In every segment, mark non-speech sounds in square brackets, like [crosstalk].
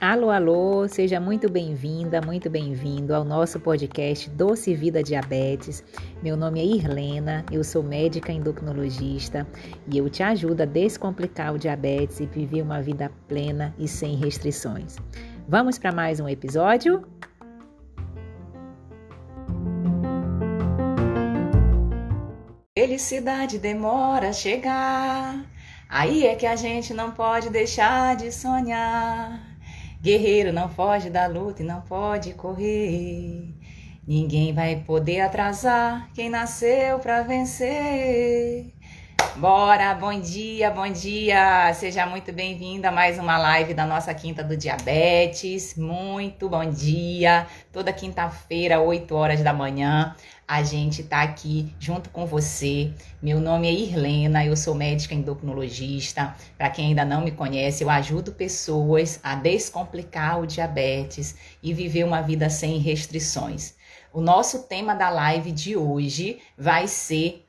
Alô, alô, seja muito bem-vinda, muito bem-vindo ao nosso podcast Doce Vida Diabetes. Meu nome é Irlena, eu sou médica endocrinologista e eu te ajudo a descomplicar o diabetes e viver uma vida plena e sem restrições. Vamos para mais um episódio? Felicidade demora a chegar, aí é que a gente não pode deixar de sonhar. Guerreiro não foge da luta e não pode correr. Ninguém vai poder atrasar quem nasceu para vencer. Bora, bom dia, bom dia. Seja muito bem-vindo a mais uma live da nossa Quinta do Diabetes. Muito bom dia. Toda quinta-feira, 8 horas da manhã, a gente tá aqui junto com você. Meu nome é Irlena, eu sou médica endocrinologista. Para quem ainda não me conhece, eu ajudo pessoas a descomplicar o diabetes e viver uma vida sem restrições. O nosso tema da live de hoje vai ser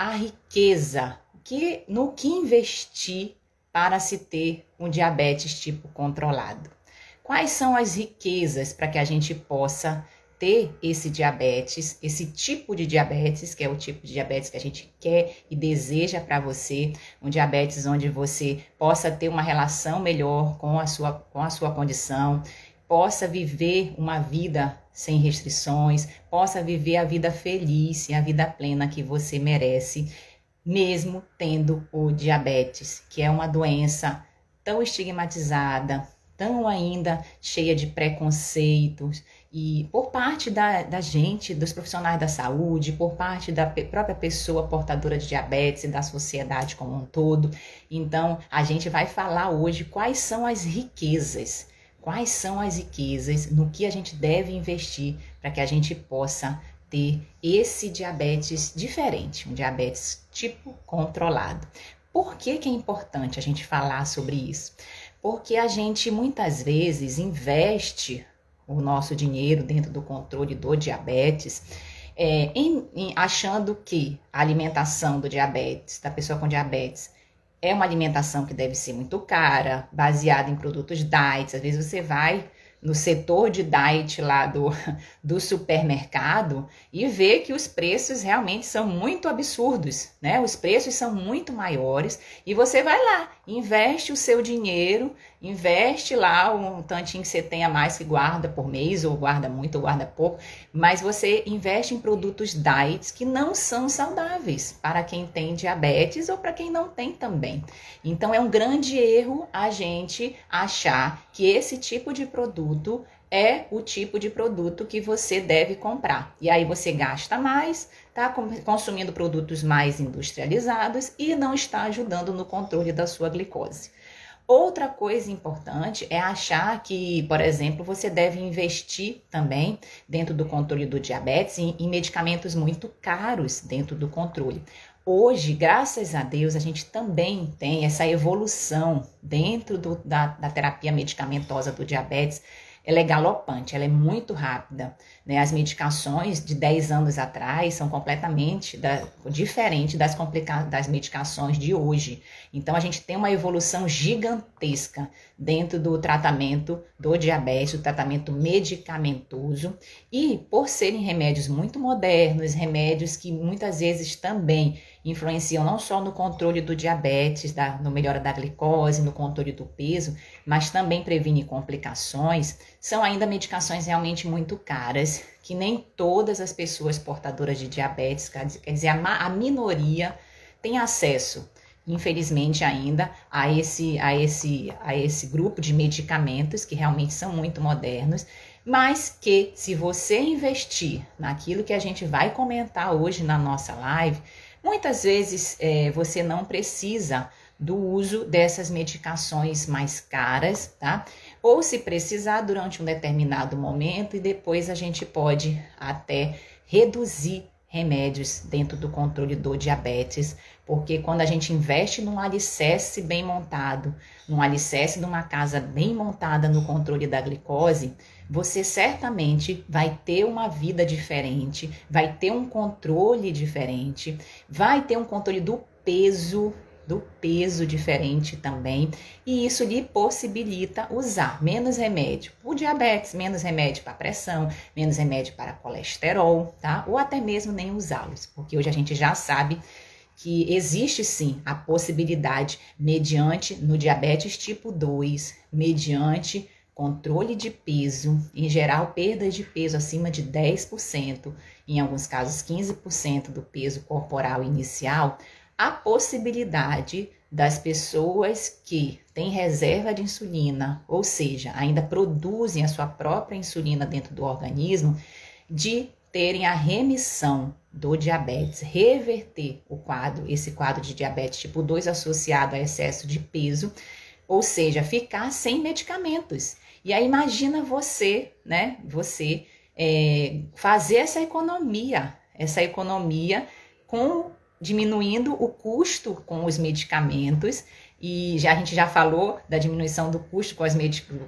a riqueza, que no que investir para se ter um diabetes tipo controlado. Quais são as riquezas para que a gente possa ter esse diabetes, esse tipo de diabetes, que é o tipo de diabetes que a gente quer e deseja para você, um diabetes onde você possa ter uma relação melhor com a sua, com a sua condição, possa viver uma vida sem restrições, possa viver a vida feliz e a vida plena que você merece, mesmo tendo o diabetes, que é uma doença tão estigmatizada, tão ainda cheia de preconceitos e por parte da, da gente, dos profissionais da saúde, por parte da própria pessoa portadora de diabetes e da sociedade como um todo. Então, a gente vai falar hoje quais são as riquezas, quais são as riquezas no que a gente deve investir para que a gente possa ter esse diabetes diferente, um diabetes tipo controlado. Por que, que é importante a gente falar sobre isso? Porque a gente muitas vezes investe o nosso dinheiro dentro do controle do diabetes, é, em, em, achando que a alimentação do diabetes, da pessoa com diabetes, é uma alimentação que deve ser muito cara, baseada em produtos diet. Às vezes você vai no setor de diet lá do, [laughs] do supermercado e vê que os preços realmente são muito absurdos, né? Os preços são muito maiores e você vai lá, investe o seu dinheiro investe lá um tantinho que você tenha mais que guarda por mês, ou guarda muito ou guarda pouco, mas você investe em produtos diets que não são saudáveis para quem tem diabetes ou para quem não tem também. Então é um grande erro a gente achar que esse tipo de produto é o tipo de produto que você deve comprar. E aí você gasta mais, tá consumindo produtos mais industrializados e não está ajudando no controle da sua glicose. Outra coisa importante é achar que, por exemplo, você deve investir também dentro do controle do diabetes em, em medicamentos muito caros dentro do controle. Hoje, graças a Deus, a gente também tem essa evolução dentro do, da, da terapia medicamentosa do diabetes ela é galopante, ela é muito rápida. Né? As medicações de 10 anos atrás são completamente da, diferentes das, das medicações de hoje. Então, a gente tem uma evolução gigantesca dentro do tratamento do diabetes, o tratamento medicamentoso. E por serem remédios muito modernos, remédios que muitas vezes também influenciam não só no controle do diabetes, da, no melhora da glicose, no controle do peso, mas também previne complicações, são ainda medicações realmente muito caras, que nem todas as pessoas portadoras de diabetes, quer dizer, a, a minoria, tem acesso infelizmente ainda a esse a esse a esse grupo de medicamentos que realmente são muito modernos, mas que se você investir naquilo que a gente vai comentar hoje na nossa live, Muitas vezes é, você não precisa do uso dessas medicações mais caras, tá? Ou se precisar durante um determinado momento e depois a gente pode até reduzir remédios dentro do controle do diabetes, porque quando a gente investe num alicerce bem montado, num alicerce de uma casa bem montada no controle da glicose, você certamente vai ter uma vida diferente, vai ter um controle diferente, vai ter um controle do peso do peso diferente também, e isso lhe possibilita usar menos remédio por diabetes, menos remédio para pressão, menos remédio para colesterol, tá? Ou até mesmo nem usá-los, porque hoje a gente já sabe que existe sim a possibilidade, mediante no diabetes tipo 2, mediante controle de peso, em geral perda de peso acima de 10%, em alguns casos 15% do peso corporal inicial, a possibilidade das pessoas que têm reserva de insulina, ou seja, ainda produzem a sua própria insulina dentro do organismo, de terem a remissão do diabetes, reverter o quadro, esse quadro de diabetes tipo 2 associado a excesso de peso, ou seja, ficar sem medicamentos. E aí imagina você, né? Você é, fazer essa economia, essa economia com diminuindo o custo com os medicamentos e já a gente já falou da diminuição do custo com,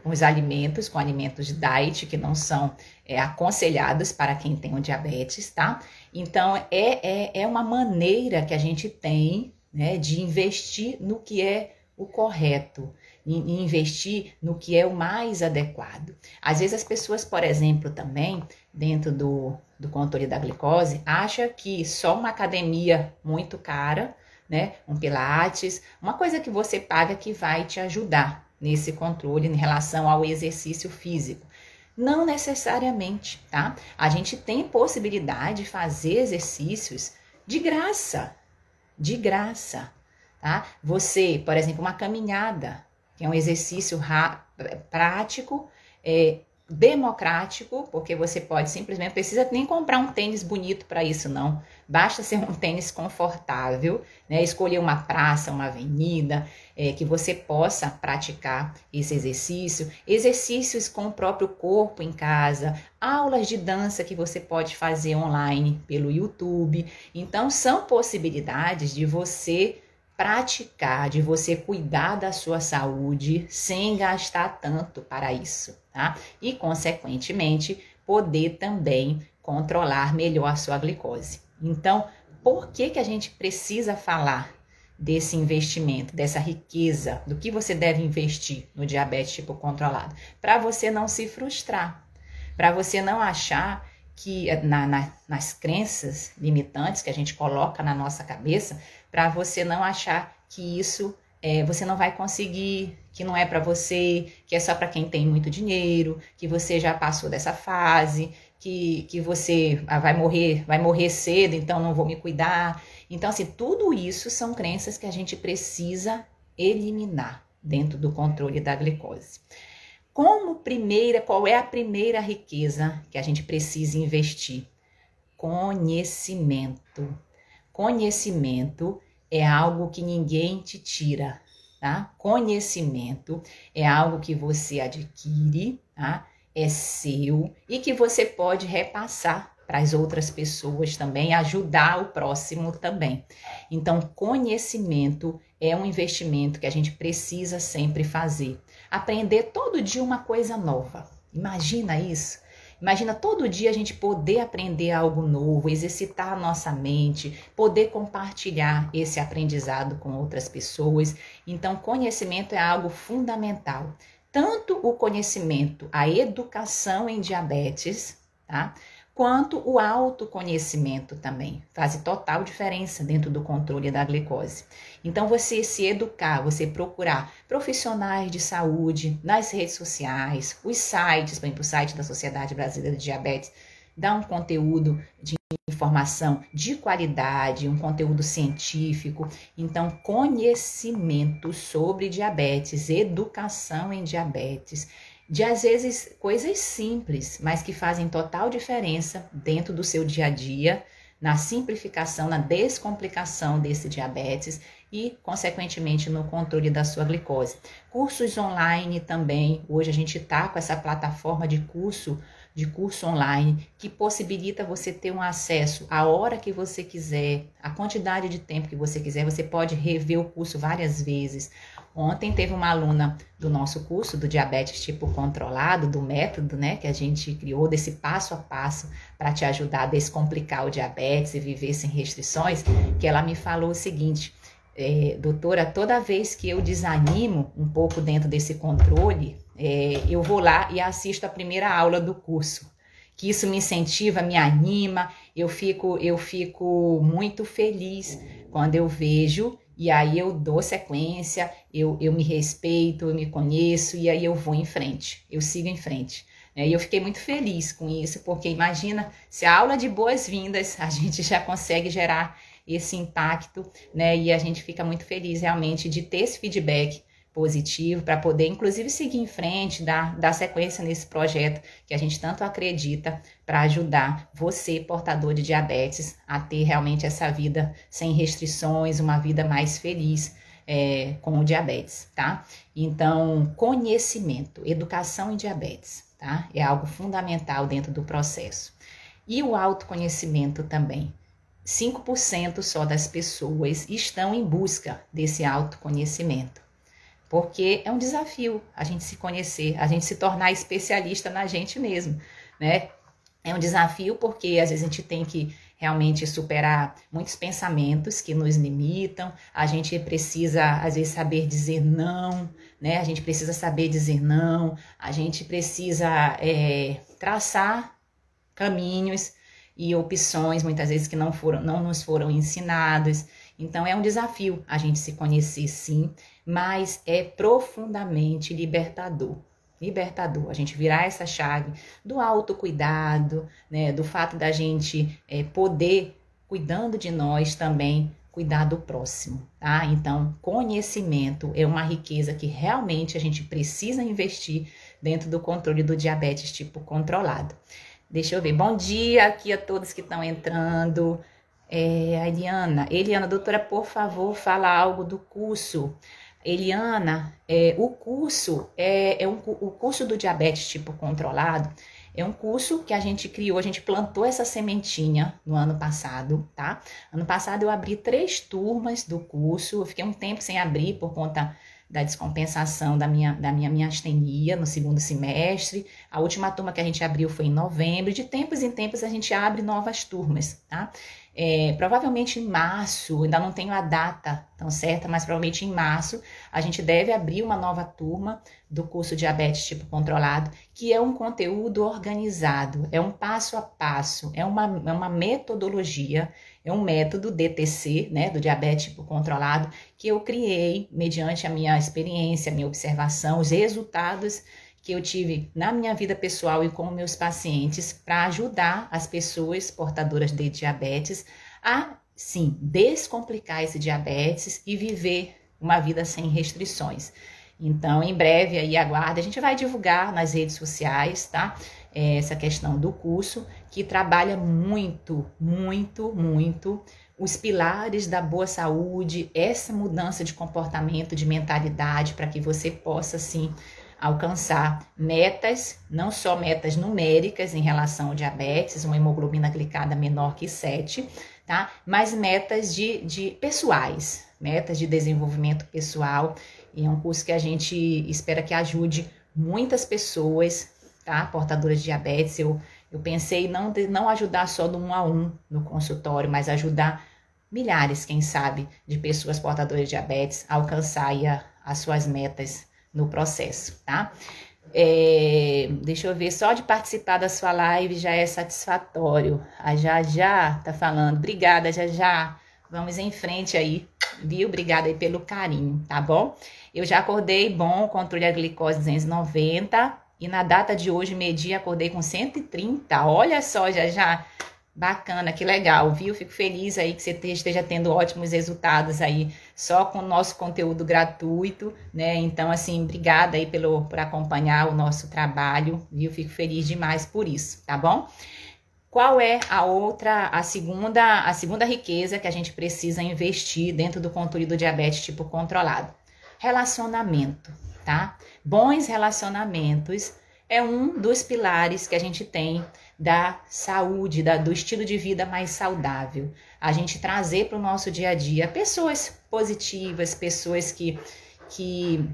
com os alimentos, com alimentos diet que não são é, aconselhados para quem tem o diabetes, tá? Então é, é, é uma maneira que a gente tem né, de investir no que é o correto, e investir no que é o mais adequado. Às vezes as pessoas, por exemplo, também dentro do, do controle da glicose, acha que só uma academia muito cara, né, um pilates, uma coisa que você paga que vai te ajudar nesse controle em relação ao exercício físico. Não necessariamente, tá? A gente tem possibilidade de fazer exercícios de graça, de graça, tá? Você, por exemplo, uma caminhada, que é um exercício prático, é, democrático, porque você pode simplesmente, precisa nem comprar um tênis bonito para isso, não. Basta ser um tênis confortável, né? escolher uma praça, uma avenida, é, que você possa praticar esse exercício, exercícios com o próprio corpo em casa, aulas de dança que você pode fazer online pelo YouTube. Então, são possibilidades de você praticar, de você cuidar da sua saúde sem gastar tanto para isso, tá? E, consequentemente, poder também controlar melhor a sua glicose. Então, por que, que a gente precisa falar desse investimento, dessa riqueza, do que você deve investir no diabetes tipo controlado? Para você não se frustrar, para você não achar que na, na, nas crenças limitantes que a gente coloca na nossa cabeça, para você não achar que isso é, você não vai conseguir, que não é para você, que é só para quem tem muito dinheiro, que você já passou dessa fase, que, que você ah, vai morrer, vai morrer cedo, então não vou me cuidar. Então, assim, tudo isso são crenças que a gente precisa eliminar dentro do controle da glicose. Como primeira, qual é a primeira riqueza que a gente precisa investir? Conhecimento. Conhecimento é algo que ninguém te tira, tá? Conhecimento é algo que você adquire, tá? É seu e que você pode repassar para as outras pessoas também, ajudar o próximo também. Então, conhecimento é um investimento que a gente precisa sempre fazer. Aprender todo dia uma coisa nova. Imagina isso. Imagina todo dia a gente poder aprender algo novo, exercitar a nossa mente, poder compartilhar esse aprendizado com outras pessoas. Então, conhecimento é algo fundamental. Tanto o conhecimento, a educação em diabetes, tá? Quanto o autoconhecimento também. Faz total diferença dentro do controle da glicose. Então, você se educar, você procurar profissionais de saúde nas redes sociais, os sites, por exemplo, o site da Sociedade Brasileira de Diabetes, dá um conteúdo de informação de qualidade, um conteúdo científico. Então, conhecimento sobre diabetes, educação em diabetes de às vezes coisas simples, mas que fazem total diferença dentro do seu dia a dia, na simplificação, na descomplicação desse diabetes e, consequentemente, no controle da sua glicose. Cursos online também. Hoje a gente está com essa plataforma de curso de curso online que possibilita você ter um acesso a hora que você quiser, a quantidade de tempo que você quiser. Você pode rever o curso várias vezes. Ontem teve uma aluna do nosso curso do diabetes tipo controlado, do método, né, que a gente criou desse passo a passo para te ajudar a descomplicar o diabetes e viver sem restrições, que ela me falou o seguinte: é, doutora, toda vez que eu desanimo um pouco dentro desse controle, é, eu vou lá e assisto a primeira aula do curso. Que isso me incentiva, me anima, eu fico, eu fico muito feliz quando eu vejo e aí eu dou sequência, eu, eu me respeito, eu me conheço e aí eu vou em frente, eu sigo em frente. Né? E eu fiquei muito feliz com isso, porque imagina se a aula de boas-vindas [laughs] a gente já consegue gerar esse impacto, né? E a gente fica muito feliz realmente de ter esse feedback positivo para poder, inclusive, seguir em frente, dar, dar sequência nesse projeto que a gente tanto acredita para ajudar você, portador de diabetes, a ter realmente essa vida sem restrições, uma vida mais feliz. É, com o diabetes, tá? Então, conhecimento, educação em diabetes, tá? É algo fundamental dentro do processo. E o autoconhecimento também. 5% só das pessoas estão em busca desse autoconhecimento. Porque é um desafio a gente se conhecer, a gente se tornar especialista na gente mesmo, né? É um desafio porque às vezes a gente tem que realmente superar muitos pensamentos que nos limitam. A gente precisa, às vezes, saber dizer não, né? A gente precisa saber dizer não, a gente precisa é, traçar caminhos e opções, muitas vezes, que não, foram, não nos foram ensinados. Então, é um desafio a gente se conhecer, sim, mas é profundamente libertador libertador, a gente virar essa chave do autocuidado, né, do fato da gente é, poder, cuidando de nós também, cuidar do próximo, tá? Então, conhecimento é uma riqueza que realmente a gente precisa investir dentro do controle do diabetes tipo controlado. Deixa eu ver. Bom dia aqui a todos que estão entrando. É, a Eliana. Eliana, doutora, por favor, fala algo do curso. Eliana, é, o curso é, é um, o curso do diabetes tipo controlado é um curso que a gente criou, a gente plantou essa sementinha no ano passado, tá? Ano passado eu abri três turmas do curso, eu fiquei um tempo sem abrir por conta da descompensação da minha, da minha, minha astenia no segundo semestre. A última turma que a gente abriu foi em novembro. De tempos em tempos a gente abre novas turmas, tá? É, provavelmente em março, ainda não tenho a data tão certa, mas provavelmente em março a gente deve abrir uma nova turma do curso Diabetes Tipo Controlado, que é um conteúdo organizado, é um passo a passo, é uma, é uma metodologia, é um método DTC, né, do diabetes tipo controlado, que eu criei mediante a minha experiência, a minha observação, os resultados que eu tive na minha vida pessoal e com meus pacientes para ajudar as pessoas portadoras de diabetes a, sim, descomplicar esse diabetes e viver uma vida sem restrições. Então, em breve aí aguarda, a gente vai divulgar nas redes sociais, tá? Essa questão do curso que trabalha muito, muito, muito os pilares da boa saúde, essa mudança de comportamento, de mentalidade, para que você possa, sim, alcançar metas, não só metas numéricas em relação ao diabetes, uma hemoglobina glicada menor que 7, tá? Mas metas de, de pessoais, metas de desenvolvimento pessoal. E é um curso que a gente espera que ajude muitas pessoas, tá? Portadoras de diabetes. Eu, eu pensei não, não ajudar só do um a um no consultório, mas ajudar milhares, quem sabe, de pessoas portadoras de diabetes a alcançar a, as suas metas no processo, tá? É, deixa eu ver, só de participar da sua live já é satisfatório. A Já Já tá falando, obrigada, Já Já. Vamos em frente aí, viu? Obrigada aí pelo carinho, tá bom? Eu já acordei bom, controle a glicose 290 e na data de hoje medi, acordei com 130. Olha só, Já Já. Bacana, que legal, viu? Fico feliz aí que você esteja tendo ótimos resultados aí só com o nosso conteúdo gratuito, né? Então, assim, obrigada aí pelo, por acompanhar o nosso trabalho, viu? Fico feliz demais por isso, tá bom? Qual é a outra, a segunda, a segunda riqueza que a gente precisa investir dentro do controle do diabetes tipo controlado? Relacionamento, tá? Bons relacionamentos é um dos pilares que a gente tem da saúde, da, do estilo de vida mais saudável. A gente trazer para o nosso dia a dia pessoas positivas, pessoas que, que,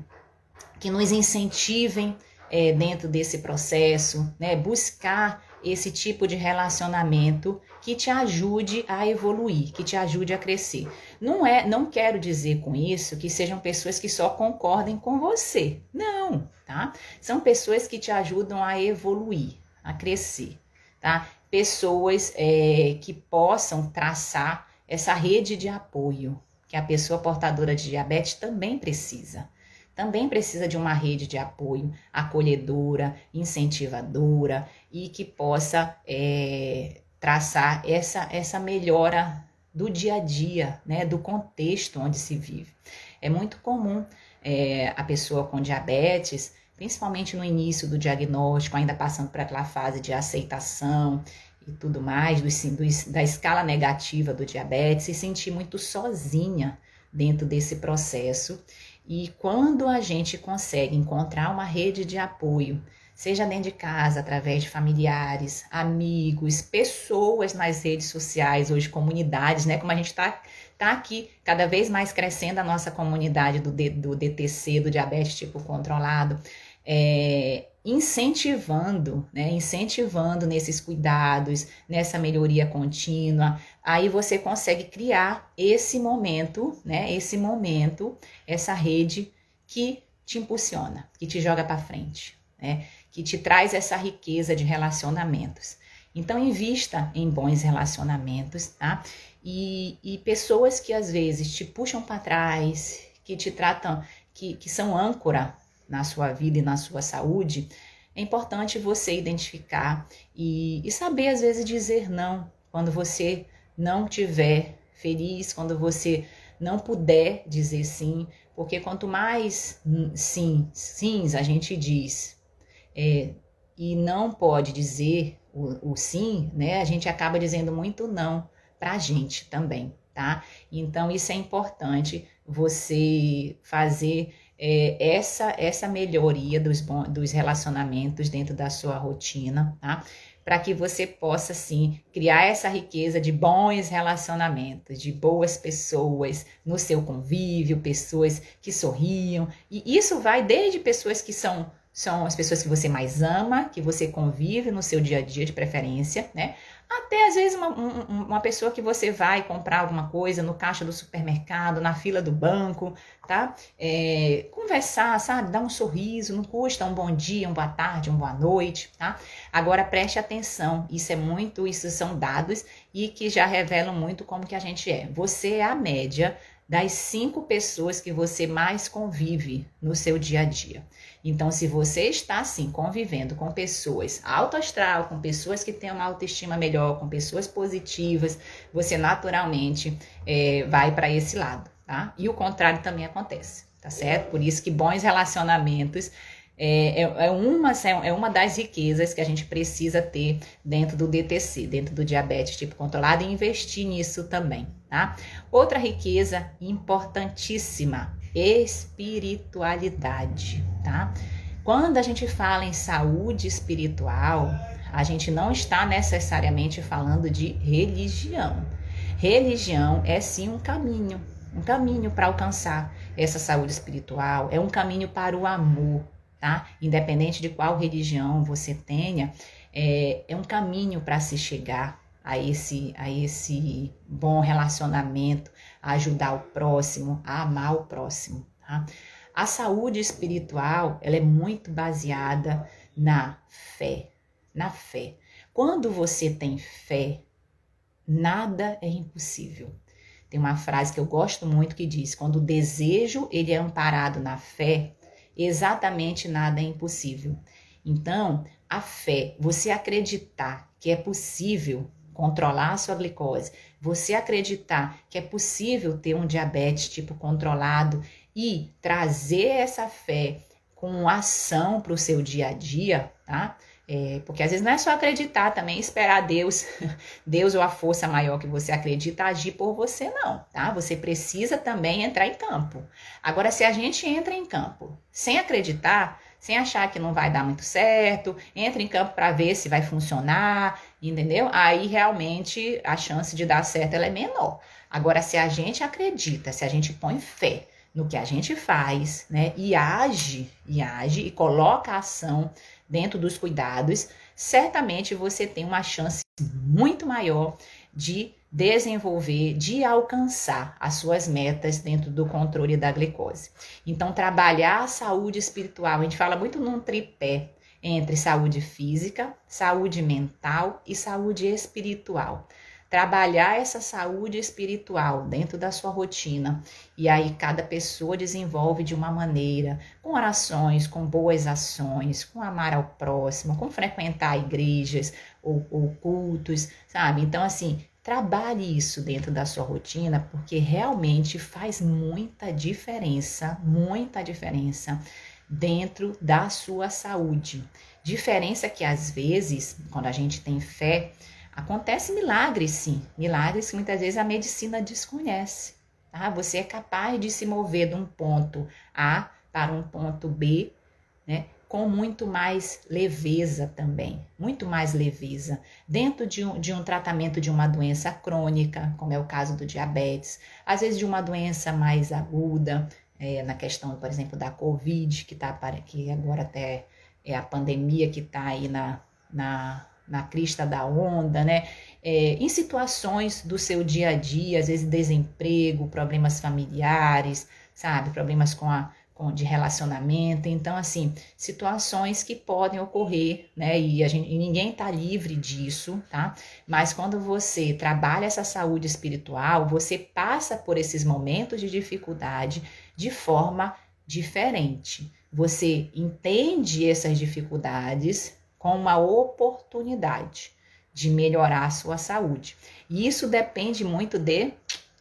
que nos incentivem é, dentro desse processo, né? buscar esse tipo de relacionamento que te ajude a evoluir, que te ajude a crescer. Não é, não quero dizer com isso que sejam pessoas que só concordem com você. Não, tá? São pessoas que te ajudam a evoluir, a crescer, tá? Pessoas é, que possam traçar essa rede de apoio que a pessoa portadora de diabetes também precisa também precisa de uma rede de apoio acolhedora, incentivadora e que possa é, traçar essa, essa melhora do dia a dia, né, do contexto onde se vive. É muito comum é, a pessoa com diabetes, principalmente no início do diagnóstico, ainda passando por aquela fase de aceitação e tudo mais, do, do, da escala negativa do diabetes, se sentir muito sozinha dentro desse processo e quando a gente consegue encontrar uma rede de apoio, seja dentro de casa, através de familiares, amigos, pessoas nas redes sociais, hoje comunidades, né? Como a gente está tá aqui cada vez mais crescendo a nossa comunidade do, do DTC, do diabetes tipo controlado é, incentivando, né, incentivando nesses cuidados, nessa melhoria contínua, aí você consegue criar esse momento, né, esse momento, essa rede que te impulsiona, que te joga para frente, né, que te traz essa riqueza de relacionamentos. Então, invista em bons relacionamentos, tá? E, e pessoas que às vezes te puxam para trás, que te tratam, que, que são âncora na sua vida e na sua saúde, é importante você identificar e, e saber, às vezes, dizer não quando você não tiver feliz, quando você não puder dizer sim, porque quanto mais sim, sims a gente diz é, e não pode dizer o, o, sim, né? A gente acaba dizendo muito não para a gente também, tá? Então isso é importante você fazer é, essa essa melhoria dos, dos relacionamentos dentro da sua rotina, tá? Para que você possa, sim, criar essa riqueza de bons relacionamentos, de boas pessoas no seu convívio, pessoas que sorriam. E isso vai desde pessoas que são são as pessoas que você mais ama, que você convive no seu dia a dia de preferência, né? Até às vezes uma, uma pessoa que você vai comprar alguma coisa no caixa do supermercado, na fila do banco, tá? É, conversar, sabe? Dar um sorriso, não custa um bom dia, uma boa tarde, uma boa noite, tá? Agora preste atenção, isso é muito, isso são dados e que já revelam muito como que a gente é. Você é a média das cinco pessoas que você mais convive no seu dia a dia. Então, se você está assim convivendo com pessoas alto astral, com pessoas que têm uma autoestima melhor, com pessoas positivas, você naturalmente é, vai para esse lado, tá? E o contrário também acontece, tá certo? Por isso que bons relacionamentos é, é, é, uma, é uma das riquezas que a gente precisa ter dentro do DTC, dentro do diabetes tipo controlado, e investir nisso também, tá? Outra riqueza importantíssima espiritualidade, tá? Quando a gente fala em saúde espiritual, a gente não está necessariamente falando de religião. Religião é sim um caminho, um caminho para alcançar essa saúde espiritual, é um caminho para o amor, tá? Independente de qual religião você tenha, é, é um caminho para se chegar a esse, a esse bom relacionamento, a ajudar o próximo, a amar o próximo. Tá? A saúde espiritual ela é muito baseada na fé, na fé. Quando você tem fé, nada é impossível. Tem uma frase que eu gosto muito que diz: quando o desejo ele é amparado na fé, exatamente nada é impossível. Então, a fé, você acreditar que é possível controlar a sua glicose, você acreditar que é possível ter um diabetes tipo controlado e trazer essa fé com ação para o seu dia a dia, tá? É, porque às vezes não é só acreditar, também esperar Deus, [laughs] Deus ou a força maior que você acredita agir por você, não, tá? Você precisa também entrar em campo. Agora, se a gente entra em campo sem acreditar, sem achar que não vai dar muito certo, entra em campo para ver se vai funcionar, entendeu? Aí realmente a chance de dar certo é menor. Agora, se a gente acredita, se a gente põe fé no que a gente faz, né, e age, e age e coloca a ação dentro dos cuidados, certamente você tem uma chance muito maior de desenvolver, de alcançar as suas metas dentro do controle da glicose. Então, trabalhar a saúde espiritual, a gente fala muito num tripé entre saúde física, saúde mental e saúde espiritual trabalhar essa saúde espiritual dentro da sua rotina. E aí cada pessoa desenvolve de uma maneira, com orações, com boas ações, com amar ao próximo, com frequentar igrejas ou, ou cultos, sabe? Então, assim, trabalhe isso dentro da sua rotina, porque realmente faz muita diferença, muita diferença dentro da sua saúde. Diferença que às vezes, quando a gente tem fé, Acontece milagres, sim, milagres que muitas vezes a medicina desconhece. Tá? Você é capaz de se mover de um ponto A para um ponto B, né? Com muito mais leveza também, muito mais leveza, dentro de um, de um tratamento de uma doença crônica, como é o caso do diabetes, às vezes de uma doença mais aguda, é, na questão, por exemplo, da Covid, que, tá, que agora até é a pandemia que está aí na, na na crista da onda, né? É, em situações do seu dia a dia, às vezes desemprego, problemas familiares, sabe? Problemas com a com, de relacionamento. Então, assim, situações que podem ocorrer, né? E, a gente, e ninguém tá livre disso, tá? Mas quando você trabalha essa saúde espiritual, você passa por esses momentos de dificuldade de forma diferente. Você entende essas dificuldades, com uma oportunidade de melhorar a sua saúde. E isso depende muito de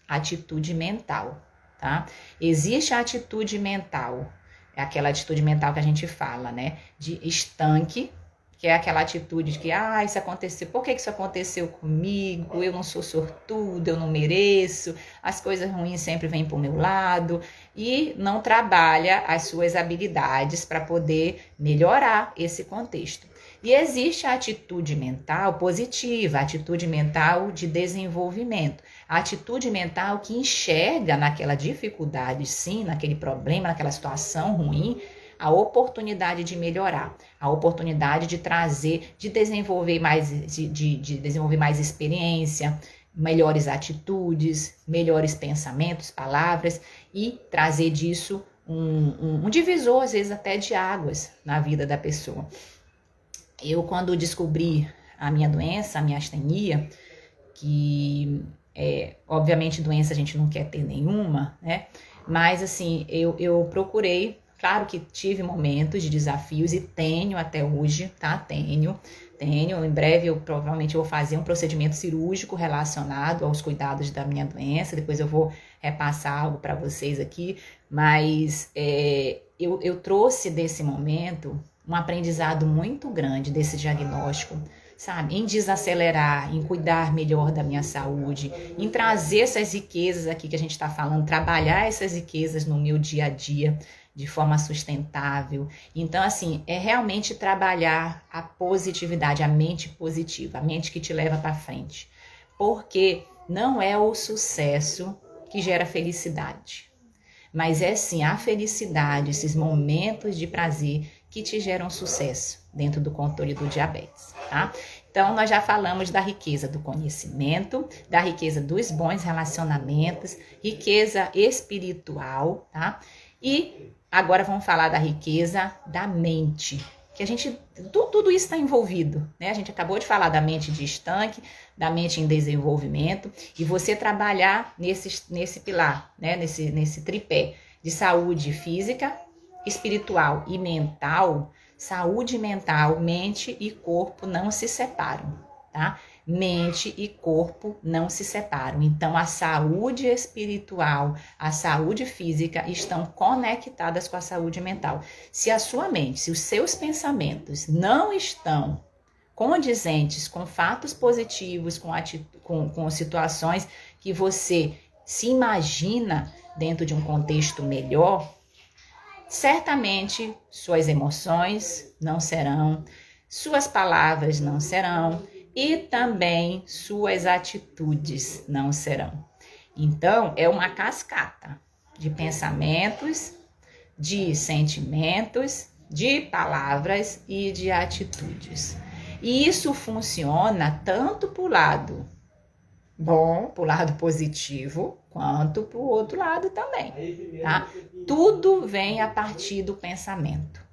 atitude mental, tá? Existe a atitude mental, é aquela atitude mental que a gente fala, né? De estanque, que é aquela atitude de que, ah, isso aconteceu, por que isso aconteceu comigo? Eu não sou sortudo, eu não mereço, as coisas ruins sempre vêm para o meu lado, e não trabalha as suas habilidades para poder melhorar esse contexto. E existe a atitude mental positiva, a atitude mental de desenvolvimento, a atitude mental que enxerga naquela dificuldade, sim, naquele problema, naquela situação ruim, a oportunidade de melhorar, a oportunidade de trazer, de desenvolver mais, de, de, de desenvolver mais experiência, melhores atitudes, melhores pensamentos, palavras e trazer disso um, um, um divisor, às vezes até de águas na vida da pessoa. Eu, quando descobri a minha doença, a minha astenia, que é, obviamente doença a gente não quer ter nenhuma, né? Mas assim, eu, eu procurei, claro que tive momentos de desafios e tenho até hoje, tá? Tenho, tenho. Em breve eu provavelmente vou fazer um procedimento cirúrgico relacionado aos cuidados da minha doença. Depois eu vou repassar algo para vocês aqui, mas é, eu, eu trouxe desse momento um aprendizado muito grande desse diagnóstico, sabe? Em desacelerar, em cuidar melhor da minha saúde, em trazer essas riquezas aqui que a gente está falando, trabalhar essas riquezas no meu dia a dia de forma sustentável. Então, assim, é realmente trabalhar a positividade, a mente positiva, a mente que te leva para frente. Porque não é o sucesso que gera felicidade, mas é sim a felicidade, esses momentos de prazer que te geram sucesso dentro do controle do diabetes, tá? Então, nós já falamos da riqueza do conhecimento, da riqueza dos bons relacionamentos, riqueza espiritual, tá? E agora vamos falar da riqueza da mente, que a gente tudo, tudo isso está envolvido, né? A gente acabou de falar da mente de estanque, da mente em desenvolvimento, e você trabalhar nesse, nesse pilar, né? Nesse, nesse tripé de saúde física, espiritual e mental, saúde mental, mente e corpo não se separam, tá? Mente e corpo não se separam. Então, a saúde espiritual, a saúde física estão conectadas com a saúde mental. Se a sua mente, se os seus pensamentos não estão condizentes com fatos positivos, com, com, com situações que você se imagina dentro de um contexto melhor, certamente suas emoções não serão, suas palavras não serão e também suas atitudes não serão. Então, é uma cascata de pensamentos, de sentimentos de palavras e de atitudes. E isso funciona tanto para o lado bom, para o lado positivo, quanto para o outro lado também. Tá? Tudo vem a partir do pensamento.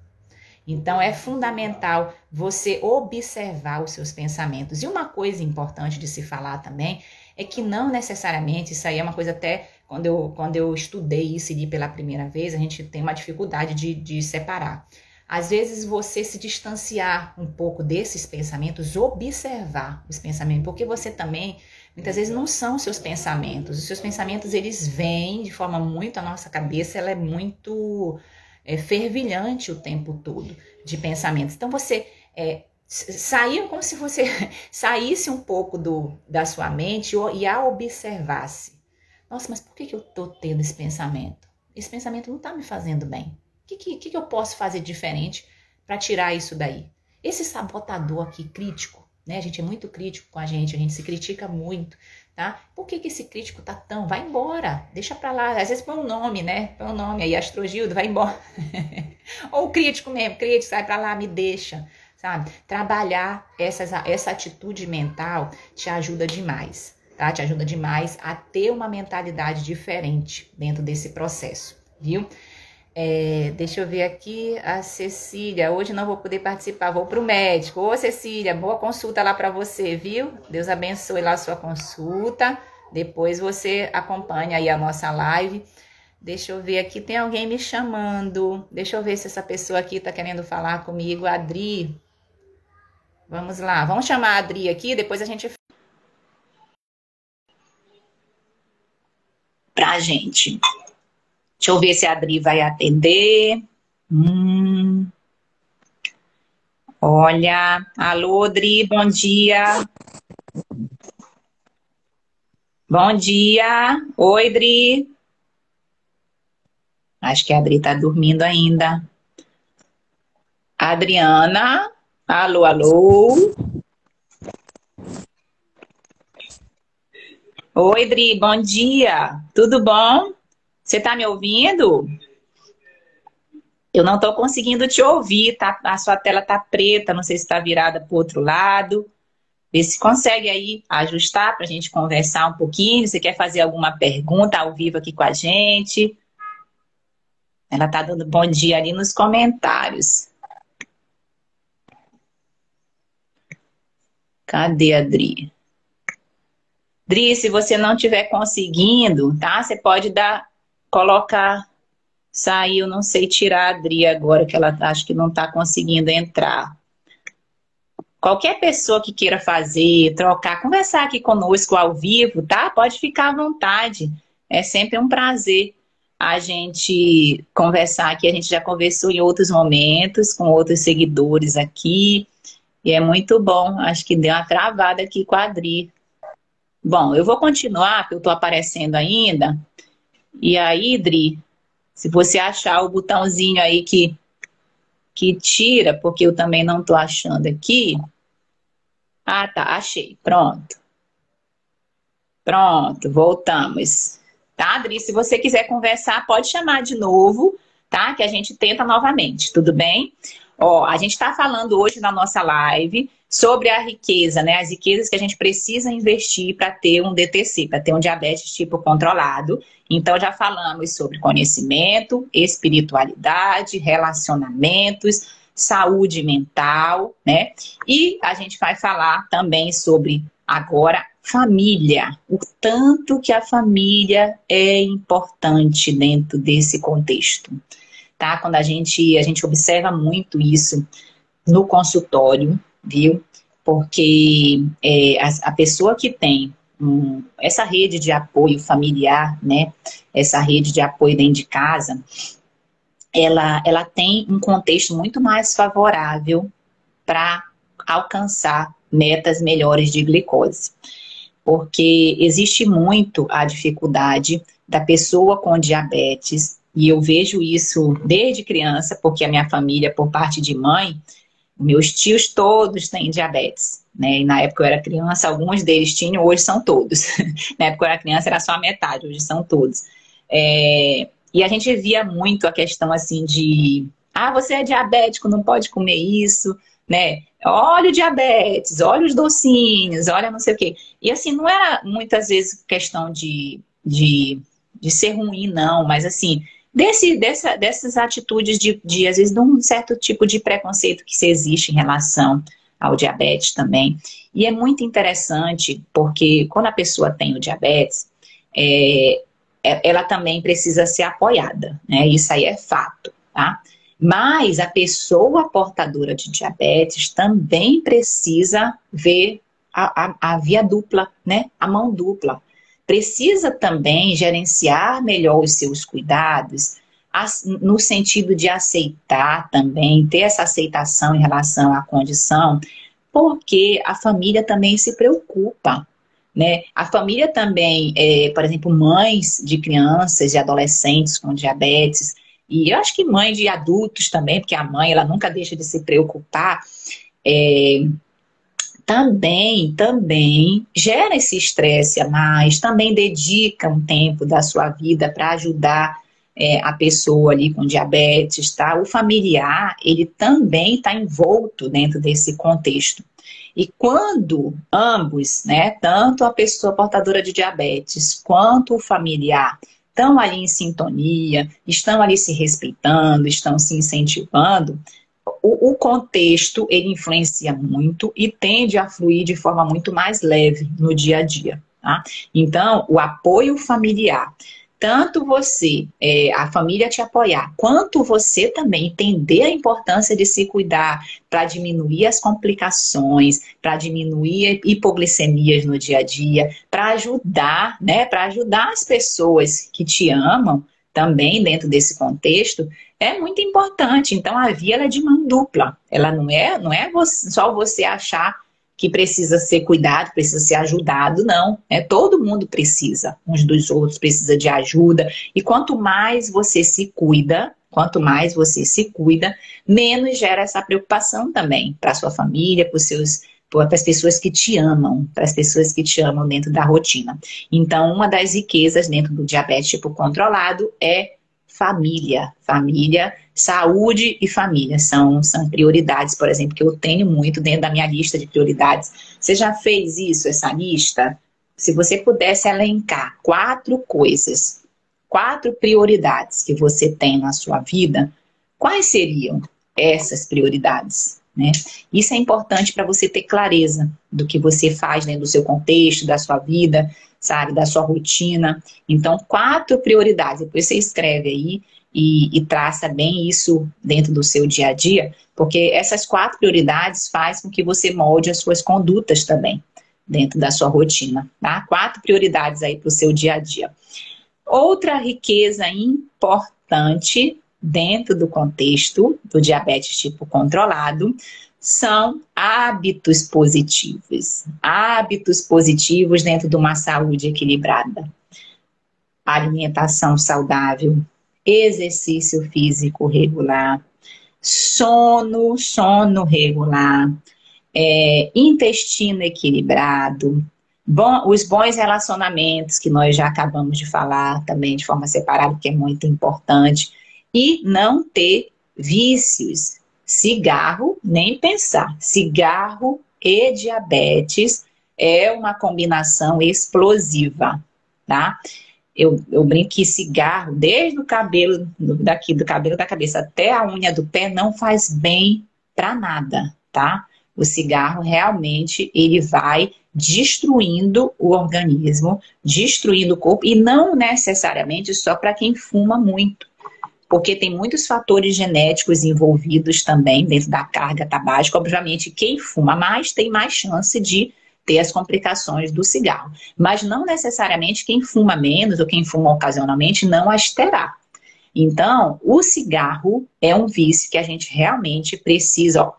Então é fundamental você observar os seus pensamentos. E uma coisa importante de se falar também é que não necessariamente, isso aí é uma coisa até quando eu, quando eu estudei isso e li pela primeira vez, a gente tem uma dificuldade de, de separar. Às vezes você se distanciar um pouco desses pensamentos, observar os pensamentos, porque você também muitas vezes não são seus pensamentos. Os seus pensamentos eles vêm de forma muito a nossa cabeça, ela é muito é, fervilhante o tempo todo de pensamentos. Então você é, saiu como se você [laughs] saísse um pouco do, da sua mente e a observasse. Nossa, mas por que, que eu tô tendo esse pensamento? Esse pensamento não tá me fazendo bem. O que, que, que eu posso fazer diferente para tirar isso daí? Esse sabotador aqui crítico, né? A gente é muito crítico com a gente, a gente se critica muito tá? Por que, que esse crítico tá tão? Vai embora, deixa pra lá. Às vezes põe um nome, né? Põe um nome aí, Astrogildo, vai embora. [laughs] Ou o crítico mesmo, crítico, sai pra lá, me deixa, sabe? Trabalhar essas, essa atitude mental te ajuda demais, tá? Te ajuda demais a ter uma mentalidade diferente dentro desse processo, viu? É, deixa eu ver aqui a Cecília. Hoje não vou poder participar, vou para o médico. Ô, Cecília, boa consulta lá para você, viu? Deus abençoe lá a sua consulta. Depois você acompanha aí a nossa live. Deixa eu ver aqui, tem alguém me chamando. Deixa eu ver se essa pessoa aqui está querendo falar comigo. Adri. Vamos lá, vamos chamar a Adri aqui, depois a gente. Pra gente. Deixa eu ver se a Adri vai atender. Hum. Olha, alô, Adri, bom dia. Bom dia. Oi, Adri. Acho que a Adri tá dormindo ainda. Adriana. Alô, alô. Oi, Adri, bom dia. Tudo bom? Você está me ouvindo? Eu não estou conseguindo te ouvir, tá? A sua tela está preta, não sei se está virada para o outro lado. Vê se consegue aí ajustar para a gente conversar um pouquinho. Você quer fazer alguma pergunta ao vivo aqui com a gente? Ela está dando bom dia ali nos comentários. Cadê a Adri? Dri, se você não estiver conseguindo, tá? Você pode dar colocar, saiu, não sei tirar a Adri agora, que ela acho que não está conseguindo entrar. Qualquer pessoa que queira fazer, trocar, conversar aqui conosco ao vivo, tá? Pode ficar à vontade. É sempre um prazer a gente conversar aqui. A gente já conversou em outros momentos com outros seguidores aqui. E é muito bom. Acho que deu uma travada aqui com a Adri. Bom, eu vou continuar, porque eu estou aparecendo ainda. E aí, Dri, se você achar o botãozinho aí que, que tira, porque eu também não estou achando aqui. Ah, tá, achei. Pronto. Pronto, voltamos. Tá, Adri? Se você quiser conversar, pode chamar de novo, tá? Que a gente tenta novamente, tudo bem? Ó, a gente está falando hoje na nossa live sobre a riqueza, né? As riquezas que a gente precisa investir para ter um DTC, para ter um diabetes tipo controlado. Então, já falamos sobre conhecimento, espiritualidade, relacionamentos, saúde mental, né? E a gente vai falar também sobre agora família, o tanto que a família é importante dentro desse contexto, tá? Quando a gente a gente observa muito isso no consultório, viu? Porque é, a, a, pessoa que tem essa rede de apoio familiar, né? Essa rede de apoio dentro de casa, ela, ela tem um contexto muito mais favorável para alcançar metas melhores de glicose. Porque existe muito a dificuldade da pessoa com diabetes, e eu vejo isso desde criança, porque a minha família, por parte de mãe, meus tios todos têm diabetes. Né? E na época eu era criança, alguns deles tinham, hoje são todos. [laughs] na época eu era criança, era só a metade, hoje são todos. É... E a gente via muito a questão assim de Ah, você é diabético, não pode comer isso, né? Olha o diabetes, olha os docinhos, olha não sei o quê. E assim, não era muitas vezes questão de, de, de ser ruim, não, mas assim, desse, dessa, dessas atitudes de, de, às vezes, de um certo tipo de preconceito que se existe em relação ao diabetes também. E é muito interessante, porque quando a pessoa tem o diabetes, é, é ela também precisa ser apoiada, né? Isso aí é fato, tá? Mas a pessoa portadora de diabetes também precisa ver a, a, a via dupla, né? A mão dupla. Precisa também gerenciar melhor os seus cuidados, no sentido de aceitar também, ter essa aceitação em relação à condição, porque a família também se preocupa. Né? A família também, é, por exemplo, mães de crianças e adolescentes com diabetes, e eu acho que mãe de adultos também, porque a mãe ela nunca deixa de se preocupar, é, também, também gera esse estresse a mais, também dedica um tempo da sua vida para ajudar é, a pessoa ali com diabetes, tá? O familiar, ele também está envolto dentro desse contexto. E quando ambos, né, tanto a pessoa portadora de diabetes quanto o familiar, estão ali em sintonia, estão ali se respeitando, estão se incentivando, o, o, contexto ele influencia muito e tende a fluir de forma muito mais leve no dia a dia. Tá? Então, o apoio familiar tanto você, é, a família te apoiar, quanto você também entender a importância de se cuidar para diminuir as complicações, para diminuir hipoglicemias no dia a dia, para ajudar, né, para ajudar as pessoas que te amam também dentro desse contexto, é muito importante. Então a via é de mão dupla. Ela não é, não é você, só você achar que precisa ser cuidado, precisa ser ajudado, não. É todo mundo precisa, uns dos outros precisa de ajuda. E quanto mais você se cuida, quanto mais você se cuida, menos gera essa preocupação também para sua família, para seus para as pessoas que te amam, para as pessoas que te amam dentro da rotina. Então, uma das riquezas dentro do diabetes tipo controlado é família. Família, saúde e família são, são prioridades, por exemplo, que eu tenho muito dentro da minha lista de prioridades. Você já fez isso, essa lista? Se você pudesse elencar quatro coisas, quatro prioridades que você tem na sua vida, quais seriam essas prioridades? Né? Isso é importante para você ter clareza do que você faz dentro do seu contexto, da sua vida, sabe, da sua rotina. Então, quatro prioridades. Depois você escreve aí e, e, traça bem isso dentro do seu dia a dia, porque essas quatro prioridades faz com que você molde as suas condutas também dentro da sua rotina, tá? Quatro prioridades aí para o seu dia a dia. Outra riqueza importante dentro do contexto do diabetes tipo controlado são hábitos positivos. Hábitos positivos dentro de uma saúde equilibrada. Alimentação saudável, exercício físico regular, sono, sono regular, é, intestino equilibrado, bom, os bons relacionamentos que nós já acabamos de falar também de forma separada, que é muito importante, e não ter vícios, Cigarro, nem pensar. Cigarro e diabetes é uma combinação explosiva, tá? Eu, eu brinco que cigarro, desde o cabelo, daqui do cabelo da cabeça até a unha do pé, não faz bem para nada, tá? O cigarro realmente ele vai destruindo o organismo, destruindo o corpo, e não necessariamente só para quem fuma muito porque tem muitos fatores genéticos envolvidos também dentro da carga tabágica. Obviamente, quem fuma mais tem mais chance de ter as complicações do cigarro. Mas não necessariamente quem fuma menos ou quem fuma ocasionalmente não as terá. Então, o cigarro é um vício que a gente realmente precisa ó,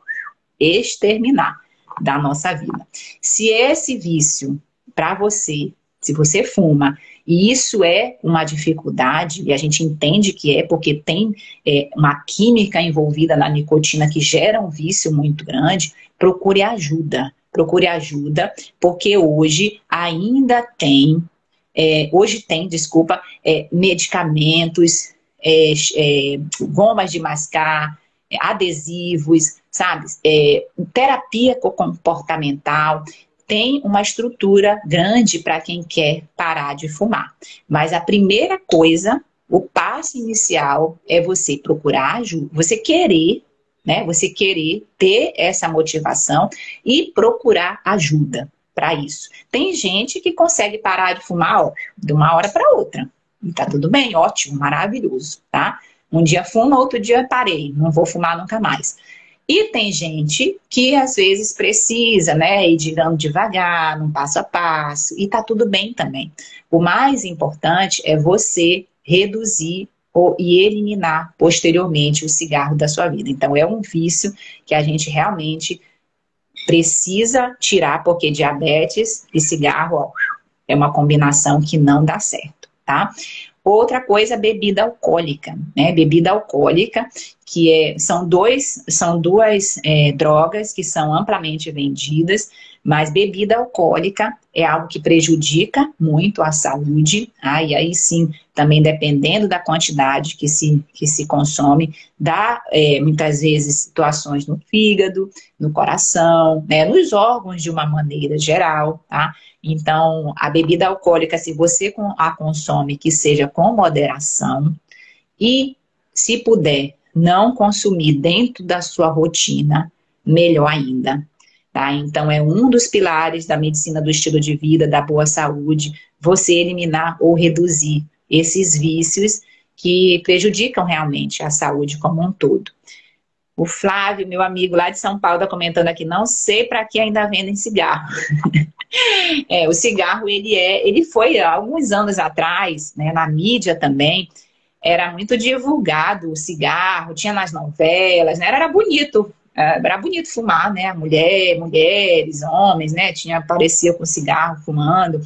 exterminar da nossa vida. Se esse vício para você, se você fuma e isso é uma dificuldade, e a gente entende que é, porque tem é, uma química envolvida na nicotina que gera um vício muito grande. Procure ajuda. Procure ajuda, porque hoje ainda tem, é, hoje tem, desculpa, é, medicamentos, é, é, gomas de mascar, adesivos, sabe? É, terapia comportamental, tem uma estrutura grande para quem quer parar de fumar. Mas a primeira coisa, o passo inicial é você procurar ajuda, você querer, né? Você querer ter essa motivação e procurar ajuda para isso. Tem gente que consegue parar de fumar ó, de uma hora para outra. E tá tudo bem, ótimo, maravilhoso, tá? Um dia fuma, outro dia parei, não vou fumar nunca mais. E tem gente que às vezes precisa, né, ir digamos devagar, num passo a passo, e tá tudo bem também. O mais importante é você reduzir e eliminar posteriormente o cigarro da sua vida. Então é um vício que a gente realmente precisa tirar, porque diabetes e cigarro ó, é uma combinação que não dá certo, tá? Outra coisa, bebida alcoólica, né? Bebida alcoólica, que é, são, dois, são duas é, drogas que são amplamente vendidas, mas bebida alcoólica é algo que prejudica muito a saúde, ah, e aí sim, também dependendo da quantidade que se, que se consome, dá é, muitas vezes situações no fígado, no coração, né, nos órgãos de uma maneira geral, tá? Então, a bebida alcoólica, se você a consome, que seja com moderação e, se puder, não consumir dentro da sua rotina, melhor ainda. Tá? Então, é um dos pilares da medicina do estilo de vida, da boa saúde, você eliminar ou reduzir esses vícios que prejudicam realmente a saúde como um todo. O Flávio, meu amigo lá de São Paulo, está comentando aqui, não sei para que ainda vendem cigarro. [laughs] é, o cigarro, ele é, ele foi há alguns anos atrás, né, na mídia também, era muito divulgado o cigarro, tinha nas novelas, né, era bonito, era bonito fumar, né, mulher, mulheres, homens, né, tinha, aparecia com cigarro fumando,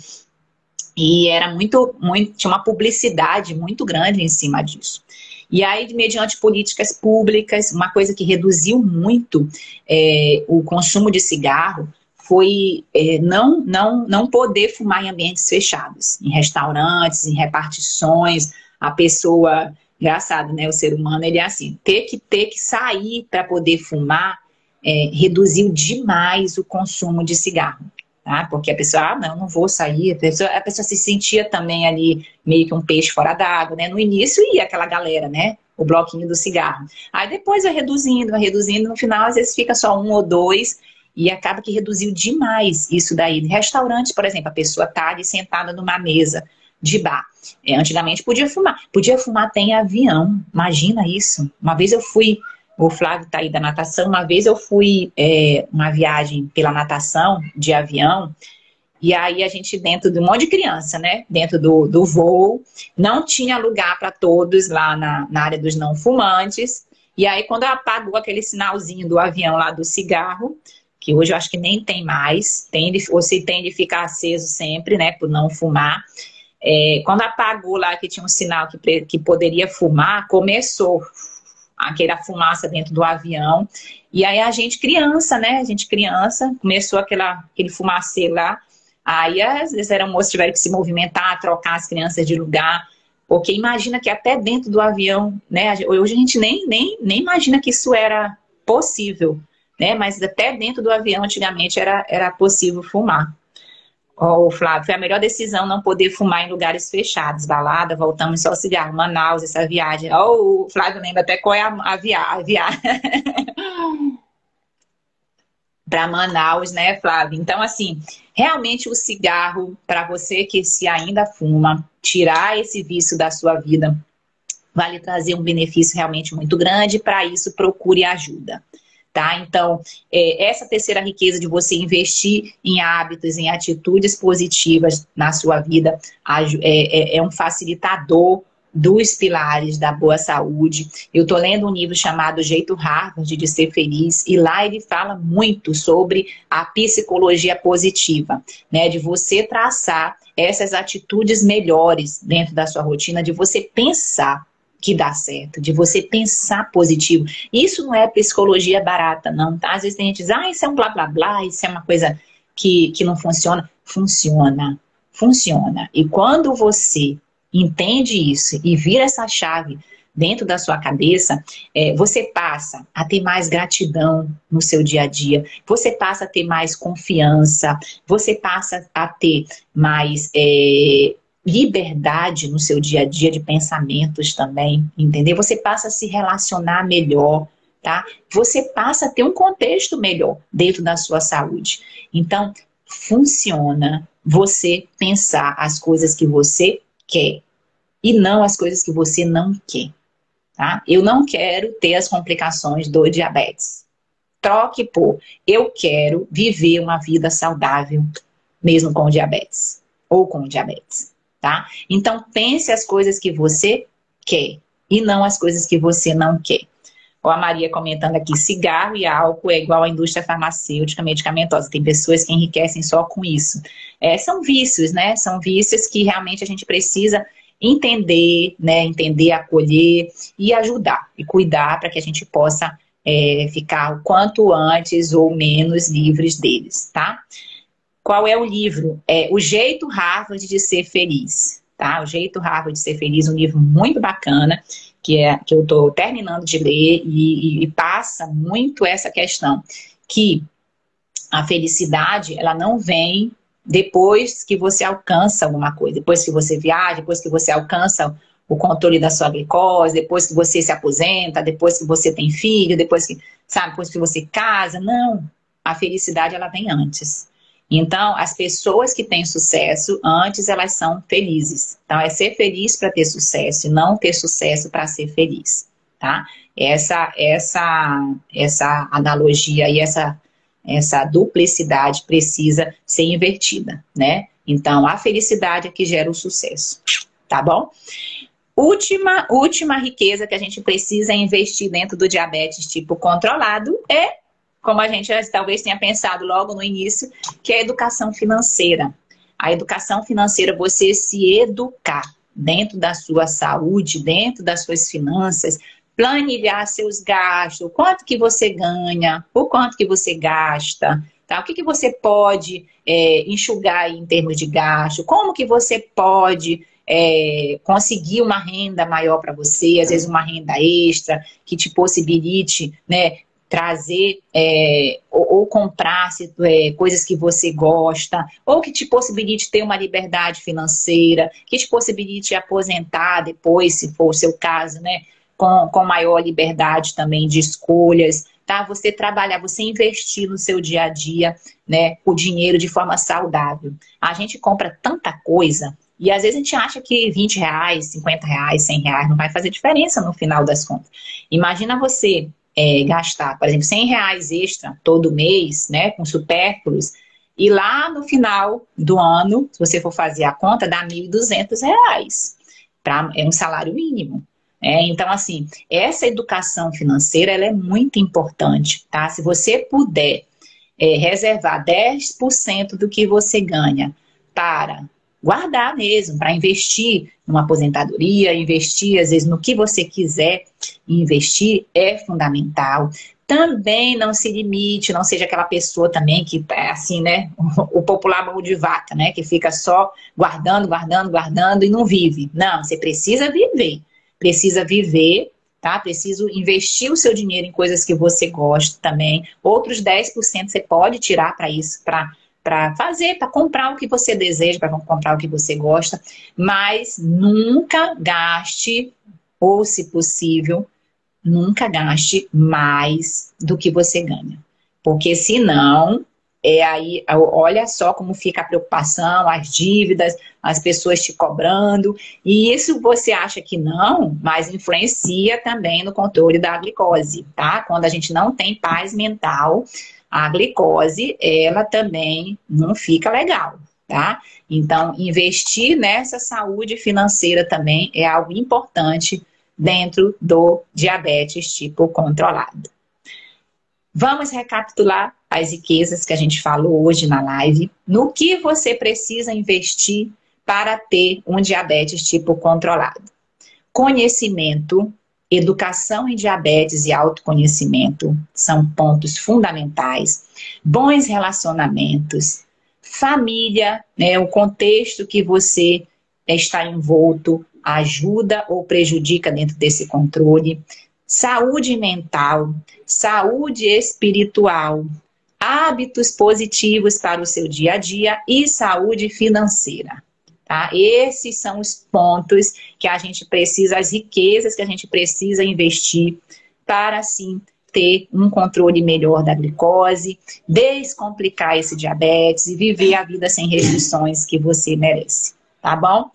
e era muito, muito, tinha uma publicidade muito grande em cima disso. E aí, mediante políticas públicas, uma coisa que reduziu muito é, o consumo de cigarro foi é, não, não, não poder fumar em ambientes fechados, em restaurantes, em repartições. A pessoa, engraçado, né? O ser humano, ele é assim, ter que ter que sair para poder fumar é, reduziu demais o consumo de cigarro. Tá? Porque a pessoa, ah, não, não vou sair. A pessoa, a pessoa se sentia também ali meio que um peixe fora d'água, né? No início ia aquela galera, né? O bloquinho do cigarro. Aí depois vai reduzindo, vai reduzindo, no final às vezes fica só um ou dois e acaba que reduziu demais isso daí. Em restaurantes, por exemplo, a pessoa tá ali sentada numa mesa de bar. É, antigamente podia fumar. Podia fumar até em avião. Imagina isso. Uma vez eu fui, o Flávio tá aí da natação, uma vez eu fui é, uma viagem pela natação de avião. E aí a gente dentro de um monte de criança, né? Dentro do, do voo, não tinha lugar para todos lá na, na área dos não fumantes. E aí quando apagou aquele sinalzinho do avião lá do cigarro, que hoje eu acho que nem tem mais, tem ou se tem de ficar aceso sempre, né, por não fumar. É, quando apagou lá que tinha um sinal que, que poderia fumar, começou aquela fumaça dentro do avião. E aí a gente criança, né? A gente criança, começou aquela, aquele fumacê lá. Aí as, as aeromoças tiveram que se movimentar, trocar as crianças de lugar. Porque imagina que até dentro do avião, né? Hoje a gente nem, nem, nem imagina que isso era possível né? Mas até dentro do avião, antigamente, era, era possível fumar. Ó, oh, Flávio, foi a melhor decisão não poder fumar em lugares fechados, balada, voltamos só cigarro, Manaus, essa viagem. Ó, oh, o Flávio lembra até qual é a, a viagem. Via... [laughs] para Manaus, né, Flávio? Então, assim, realmente o cigarro, para você que se ainda fuma, tirar esse vício da sua vida, vale trazer um benefício realmente muito grande. Para isso, procure ajuda tá? Então, é, essa terceira riqueza de você investir em hábitos, em atitudes positivas na sua vida, é, é, é um facilitador dos pilares da boa saúde. Eu estou lendo um livro chamado Jeito Harvard de Ser Feliz e lá ele fala muito sobre a psicologia positiva, né? De você traçar essas atitudes melhores dentro da sua rotina, de você pensar que dá certo, de você pensar positivo. Isso não é psicologia barata, não, tá? Às vezes tem gente diz, ah, isso é um blá blá blá, isso é uma coisa que, que não funciona. Funciona, funciona. E quando você entende isso e vira essa chave dentro da sua cabeça, é, você passa a ter mais gratidão no seu dia a dia, você passa a ter mais confiança, você passa a ter mais é, liberdade no seu dia a dia de pensamentos também, entendeu? Você passa a se relacionar melhor, tá? Você passa a ter um contexto melhor dentro da sua saúde. Então, funciona você pensar as coisas que você quer e não as coisas que você não quer. Tá? Eu não quero ter as complicações do diabetes. Troque por eu quero viver uma vida saudável, mesmo com diabetes ou com diabetes. Tá? Então pense as coisas que você quer e não as coisas que você não quer. Ou a Maria comentando aqui, cigarro e álcool é igual à indústria farmacêutica medicamentosa. Tem pessoas que enriquecem só com isso. É, são vícios, né? São vícios que realmente a gente precisa entender, né? Entender, acolher e ajudar e cuidar para que a gente possa é, ficar o quanto antes ou menos livres deles, tá? Qual é o livro? É O Jeito Harvard de Ser Feliz, tá? O Jeito Harvard de Ser Feliz, um livro muito bacana que, é, que eu estou terminando de ler e, e, e passa muito essa questão que a felicidade ela não vem depois que você alcança alguma coisa, depois que você viaja, depois que você alcança o controle da sua glicose, depois que você se aposenta, depois que você tem filho, depois que, sabe, depois que você casa. Não, a felicidade ela vem antes. Então, as pessoas que têm sucesso, antes elas são felizes. Então, é ser feliz para ter sucesso e não ter sucesso para ser feliz, tá? Essa, essa, essa analogia e essa, essa duplicidade precisa ser invertida, né? Então, a felicidade é que gera o sucesso, tá bom? Última, última riqueza que a gente precisa investir dentro do diabetes tipo controlado é como a gente talvez tenha pensado logo no início, que é a educação financeira. A educação financeira, você se educar dentro da sua saúde, dentro das suas finanças, planilhar seus gastos, quanto que você ganha, o quanto que você gasta, tá? O que, que você pode é, enxugar em termos de gasto, como que você pode é, conseguir uma renda maior para você, às vezes uma renda extra que te possibilite né, trazer é, ou, ou, comprar é, coisas que você gosta, ou que te possibilite ter uma liberdade financeira, que te possibilite aposentar depois, se for o seu caso, né? Com, com maior liberdade também de escolhas, tá? Você trabalhar, você investir no seu dia a dia, né? O dinheiro de forma saudável. A gente compra tanta coisa e às vezes a gente acha que 20 reais, 50 reais, 100 reais não vai fazer diferença no final das contas. Imagina você é, gastar, por exemplo, 100 reais extra todo mês, né, com supérfluos, e lá no final do ano, se você for fazer a conta, dá 1.200 reais. Pra, é um salário mínimo. É, então, assim, essa educação financeira ela é muito importante, tá? Se você puder é, reservar 10% do que você ganha para guardar mesmo, para investir numa aposentadoria, investir às vezes no que você quiser investir é fundamental. Também não se limite, não seja aquela pessoa também que é assim, né? [laughs] O popular mão de vaca, né? Que fica só guardando, guardando, guardando e não vive. Não, você precisa viver. Precisa viver tá? Preciso investir o seu dinheiro em coisas que você gosta também. Outros 10% você pode tirar para isso, para para fazer, para comprar o que você deseja, para comprar o que você gosta, mas nunca gaste, ou se possível, nunca gaste mais do que você ganha. Porque senão, é aí, olha só como fica a preocupação, as dívidas, as pessoas te cobrando, e isso você acha que não, mas influencia também no controle da glicose, tá? Quando a gente não tem paz mental, a glicose, ela também não fica legal, tá? Então, investir nessa saúde financeira também é algo importante dentro do diabetes tipo controlado. Vamos recapitular as riquezas que a gente falou hoje na live. No que você precisa investir para ter um diabetes tipo controlado? Conhecimento Educação em diabetes e autoconhecimento são pontos fundamentais. Bons relacionamentos, família, né, o contexto que você está envolto, ajuda ou prejudica dentro desse controle, saúde mental, saúde espiritual, hábitos positivos para o seu dia a dia e saúde financeira. Tá? Esses são os pontos que a gente precisa, as riquezas que a gente precisa investir para assim ter um controle melhor da glicose, descomplicar esse diabetes e viver a vida sem restrições que você merece. Tá bom?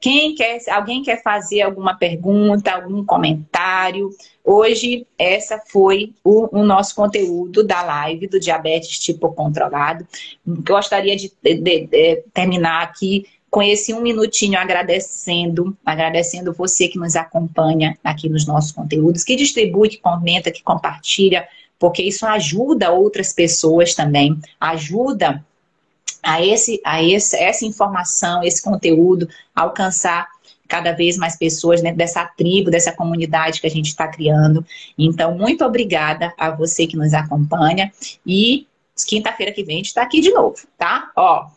Quem quer, alguém quer fazer alguma pergunta, algum comentário? Hoje, essa foi o, o nosso conteúdo da live do diabetes tipo controlado. Gostaria de, de, de terminar aqui com esse um minutinho agradecendo, agradecendo você que nos acompanha aqui nos nossos conteúdos, que distribui, que comenta, que compartilha, porque isso ajuda outras pessoas também, ajuda a, esse, a esse, essa informação, esse conteúdo, alcançar cada vez mais pessoas dentro dessa tribo, dessa comunidade que a gente está criando. Então, muito obrigada a você que nos acompanha e quinta-feira que vem a gente está aqui de novo, tá? Ó,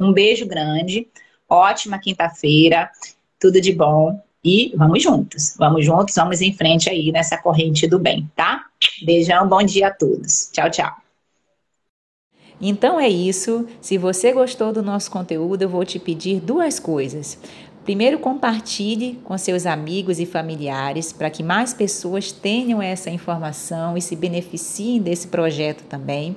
um beijo grande, ótima quinta-feira, tudo de bom e vamos juntos, vamos juntos, vamos em frente aí nessa corrente do bem, tá? Beijão, bom dia a todos. Tchau, tchau. Então é isso. Se você gostou do nosso conteúdo, eu vou te pedir duas coisas. Primeiro, compartilhe com seus amigos e familiares para que mais pessoas tenham essa informação e se beneficiem desse projeto também.